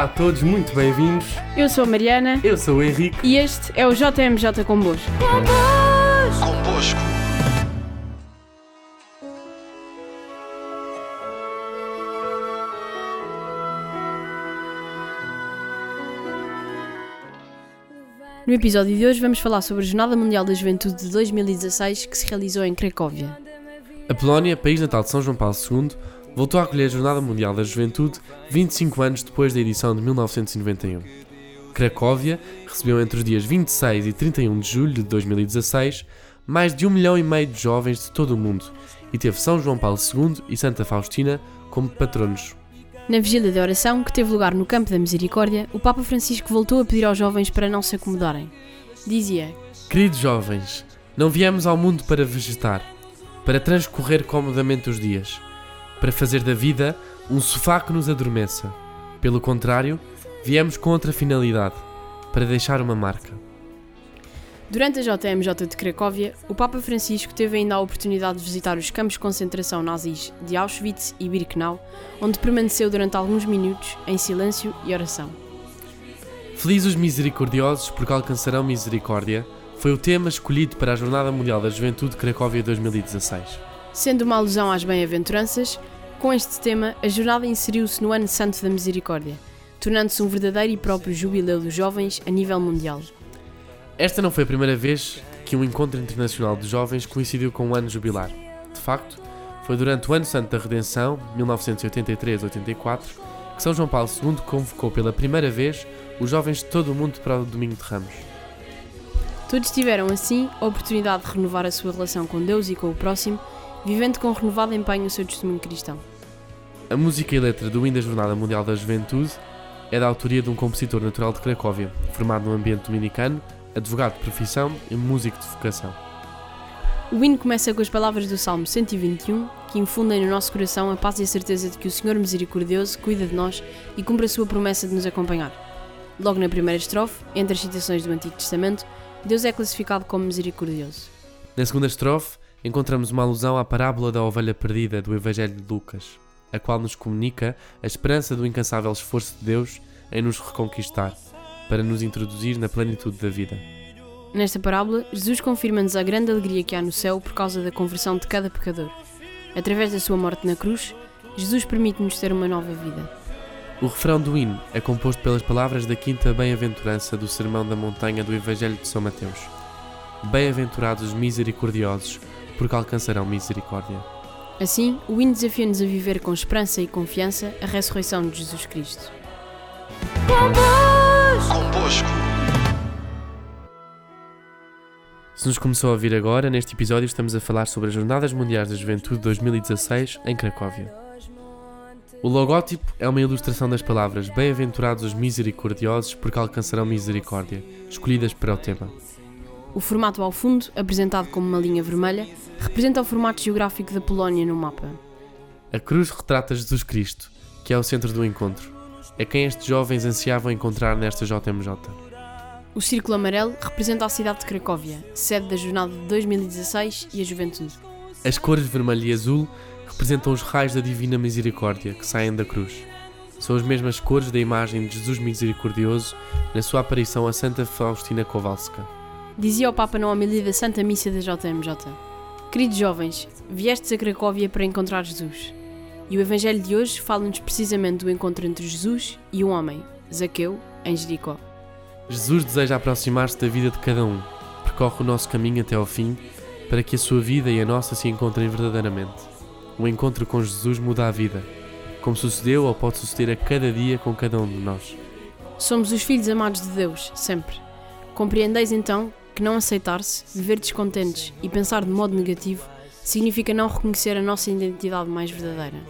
Olá a todos, muito bem-vindos. Eu sou a Mariana Eu sou o Henrique. e este é o JMJ Convosco. Convosco. No episódio de hoje vamos falar sobre a Jornada Mundial da Juventude de 2016 que se realizou em Cracóvia. A Polónia, país natal de São João Paulo II, voltou a acolher a Jornada Mundial da Juventude 25 anos depois da edição de 1991. Cracóvia recebeu entre os dias 26 e 31 de julho de 2016 mais de um milhão e meio de jovens de todo o mundo e teve São João Paulo II e Santa Faustina como patronos. Na vigília de oração, que teve lugar no Campo da Misericórdia, o Papa Francisco voltou a pedir aos jovens para não se acomodarem. Dizia: Queridos jovens, não viemos ao mundo para vegetar, para transcorrer comodamente os dias, para fazer da vida um sofá que nos adormeça. Pelo contrário, viemos com outra finalidade, para deixar uma marca. Durante a JMJ de Cracóvia, o Papa Francisco teve ainda a oportunidade de visitar os campos de concentração nazis de Auschwitz e Birkenau, onde permaneceu durante alguns minutos em silêncio e oração. Felizes os misericordiosos, porque alcançarão misericórdia, foi o tema escolhido para a Jornada Mundial da Juventude Cracóvia 2016. Sendo uma alusão às bem-aventuranças, com este tema, a jornada inseriu-se no Ano Santo da Misericórdia, tornando-se um verdadeiro e próprio jubileu dos jovens a nível mundial. Esta não foi a primeira vez que um encontro internacional de jovens coincidiu com um ano jubilar. De facto, foi durante o Ano Santo da Redenção, 1983-84, que São João Paulo II convocou pela primeira vez os jovens de todo o mundo para o Domingo de Ramos. Todos tiveram, assim, a oportunidade de renovar a sua relação com Deus e com o próximo, vivendo com renovado empenho o seu testemunho cristão. A música e letra do hino da Jornada Mundial da Juventude é da autoria de um compositor natural de Cracóvia, formado no ambiente dominicano, advogado de profissão e músico de vocação. O hino começa com as palavras do Salmo 121, que infundem no nosso coração a paz e a certeza de que o Senhor Misericordioso cuida de nós e cumpre a sua promessa de nos acompanhar. Logo na primeira estrofe, entre as citações do Antigo Testamento, Deus é classificado como misericordioso. Na segunda estrofe, encontramos uma alusão à parábola da ovelha perdida do Evangelho de Lucas, a qual nos comunica a esperança do incansável esforço de Deus em nos reconquistar, para nos introduzir na plenitude da vida. Nesta parábola, Jesus confirma-nos a grande alegria que há no céu por causa da conversão de cada pecador. Através da sua morte na cruz, Jesus permite-nos ter uma nova vida. O refrão do hino é composto pelas palavras da quinta bem-aventurança do Sermão da Montanha do Evangelho de São Mateus. Bem-aventurados os misericordiosos, porque alcançarão misericórdia. Assim, o hino desafia-nos a viver com esperança e confiança a ressurreição de Jesus Cristo. Convosco. Se nos começou a ouvir agora, neste episódio estamos a falar sobre as Jornadas Mundiais da Juventude 2016 em Cracóvia. O logótipo é uma ilustração das palavras Bem-aventurados os misericordiosos, porque alcançarão misericórdia, escolhidas para o tema. O formato ao fundo, apresentado como uma linha vermelha, representa o formato geográfico da Polónia no mapa. A cruz retrata Jesus Cristo, que é o centro do encontro. É quem estes jovens ansiavam encontrar nesta JMJ. O círculo amarelo representa a cidade de Cracóvia, sede da jornada de 2016 e a juventude. As cores vermelho e azul representam os raios da Divina Misericórdia que saem da cruz. São as mesmas cores da imagem de Jesus Misericordioso na sua aparição a Santa Faustina Kowalska. Dizia o Papa na homilia da Santa Missa da JMJ: Queridos jovens, viestes a Cracóvia para encontrar Jesus. E o Evangelho de hoje fala-nos precisamente do encontro entre Jesus e um homem, Zaqueu, em Jericó. Jesus deseja aproximar-se da vida de cada um, percorre o nosso caminho até ao fim, para que a sua vida e a nossa se encontrem verdadeiramente. O encontro com Jesus muda a vida, como sucedeu ou pode suceder a cada dia com cada um de nós. Somos os filhos amados de Deus, sempre. Compreendeis então que não aceitar-se, viver descontentes e pensar de modo negativo significa não reconhecer a nossa identidade mais verdadeira.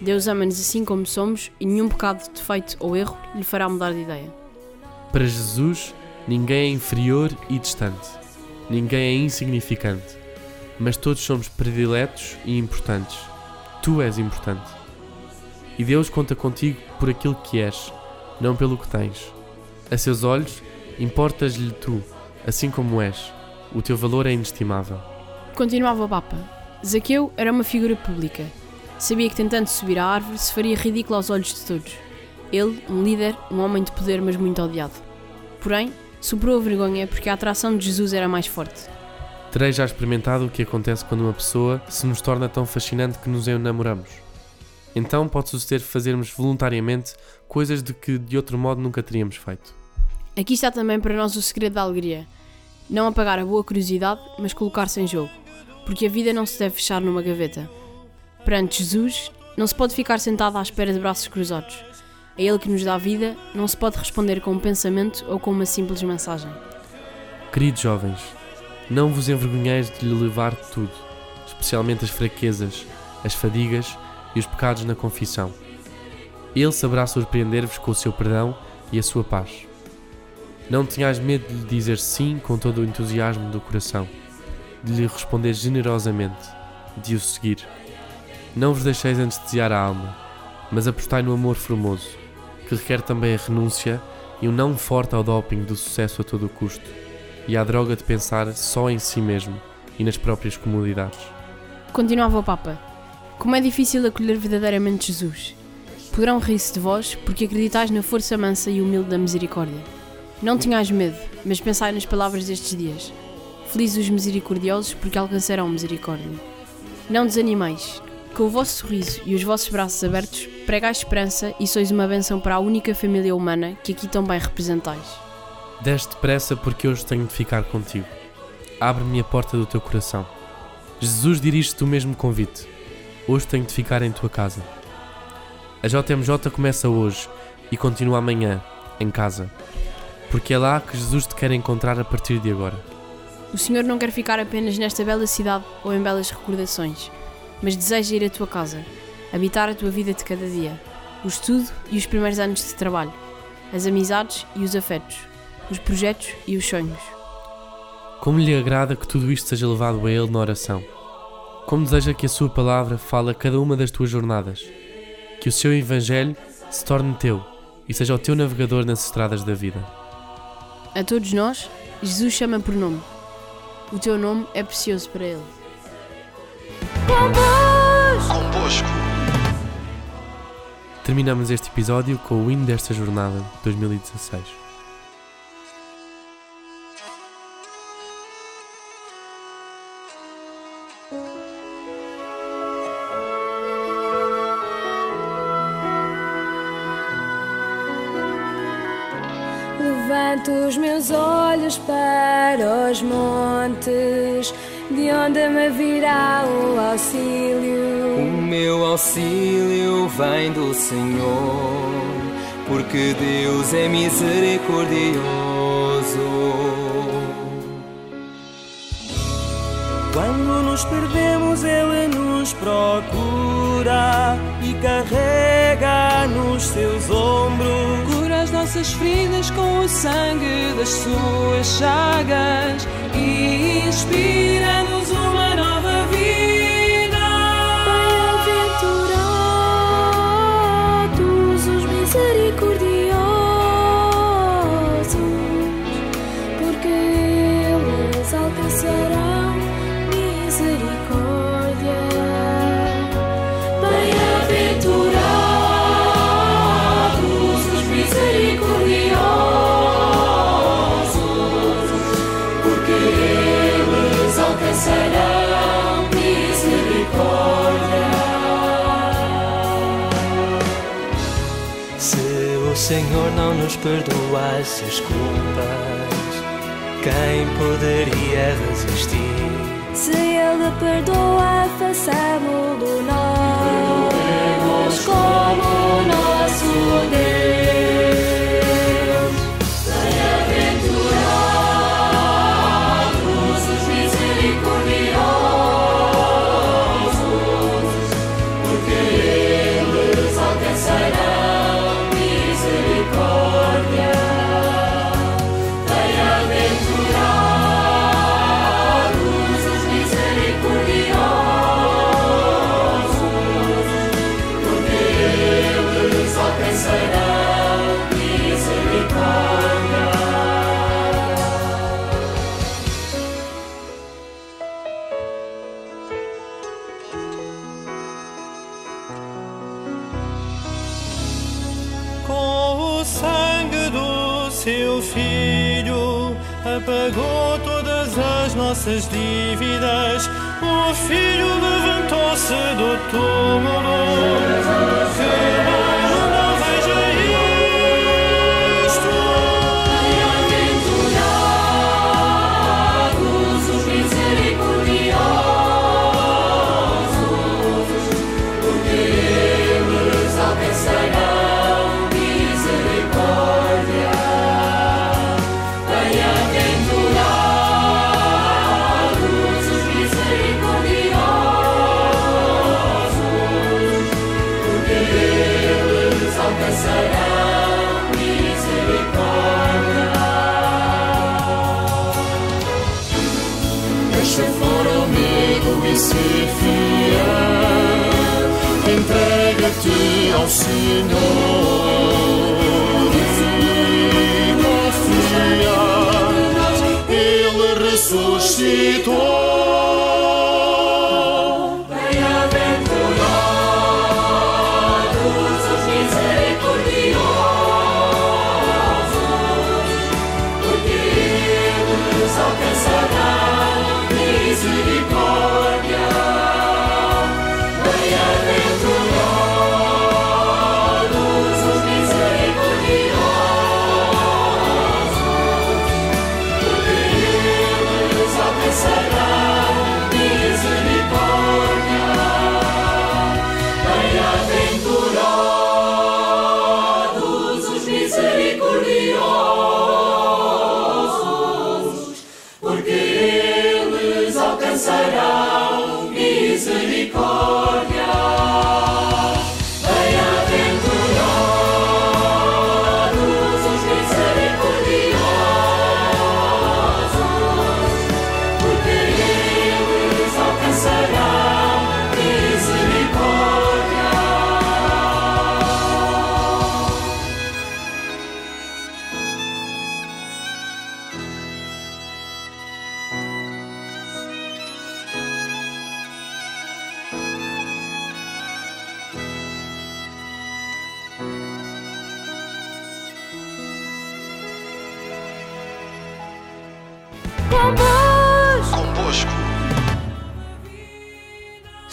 Deus ama-nos assim como somos e nenhum pecado, defeito ou erro lhe fará mudar de ideia. Para Jesus, ninguém é inferior e distante, ninguém é insignificante, mas todos somos prediletos e importantes. Tu és importante. E Deus conta contigo por aquilo que és, não pelo que tens. A seus olhos, importas-lhe tu, assim como és. O teu valor é inestimável. Continuava o Papa. Zaqueu era uma figura pública. Sabia que tentando subir à árvore se faria ridículo aos olhos de todos. Ele, um líder, um homem de poder, mas muito odiado. Porém, superou a vergonha porque a atração de Jesus era mais forte. Terei já experimentado o que acontece quando uma pessoa se nos torna tão fascinante que nos enamoramos. Então pode suceder fazermos voluntariamente coisas de que de outro modo nunca teríamos feito. Aqui está também para nós o segredo da alegria. Não apagar a boa curiosidade, mas colocar-se em jogo. Porque a vida não se deve fechar numa gaveta. Perante Jesus, não se pode ficar sentado à espera de braços cruzados. A Ele que nos dá vida, não se pode responder com um pensamento ou com uma simples mensagem. Queridos jovens, não vos envergonheis de lhe levar tudo, especialmente as fraquezas, as fadigas e os pecados na confissão. Ele saberá surpreender-vos com o seu perdão e a sua paz. Não tenhais medo de lhe dizer sim com todo o entusiasmo do coração, de lhe responder generosamente, de o seguir. Não vos deixeis anestesiar a alma, mas apostai no amor formoso, que requer também a renúncia e um não forte ao doping do sucesso a todo o custo, e à droga de pensar só em si mesmo e nas próprias comodidades. Continuava o Papa. Como é difícil acolher verdadeiramente Jesus. Poderão rir-se de vós porque acreditais na força mansa e humilde da misericórdia. Não tenhais medo, mas pensai nas palavras destes dias. Felizes os misericordiosos porque alcançarão misericórdia. Não desanimeis, com o vosso sorriso e os vossos braços abertos, pregais esperança e sois uma bênção para a única família humana que aqui tão bem representais. Desce depressa porque hoje tenho de ficar contigo. Abre-me a porta do teu coração. Jesus dirige-te o mesmo convite. Hoje tenho de ficar em tua casa. A JMJ começa hoje e continua amanhã, em casa. Porque é lá que Jesus te quer encontrar a partir de agora. O Senhor não quer ficar apenas nesta bela cidade ou em belas recordações, mas deseja ir à tua casa, habitar a tua vida de cada dia, o estudo e os primeiros anos de trabalho, as amizades e os afetos, os projetos e os sonhos. Como lhe agrada que tudo isto seja levado a Ele na oração. Como deseja que a Sua palavra fale a cada uma das tuas jornadas. Que o seu Evangelho se torne teu e seja o teu navegador nas estradas da vida. A todos nós, Jesus chama por nome. O teu nome é precioso para Ele. Convosco. Terminamos este episódio com o hino desta jornada 2016. Os meus olhos para os montes, de onde me virá o auxílio. O meu auxílio vem do Senhor, porque Deus é misericordioso. Quando nos perdemos, Ele nos procura e carrega nos seus ombros. Nossas feridas com o sangue das suas chagas. E inspira-nos uma Senhor não nos perdoasse as culpas, quem poderia resistir? Se Ele perdoa, façamos-lo nós como nosso Deus. Pagou todas as nossas dívidas. O Filho levantou-se do túmulo. E ser fiel. Entrega-te ao Senhor. E confia, Ele ressuscitou.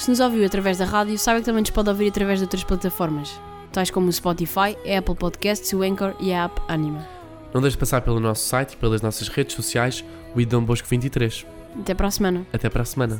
Se nos ouviu através da rádio, saiba que também nos pode ouvir através de outras plataformas, tais como o Spotify, a Apple Podcasts, o Anchor e a app Anima. Não deixe de passar pelo nosso site e pelas nossas redes sociais, o Idom Bosco 23. Até para a semana. Até para a semana.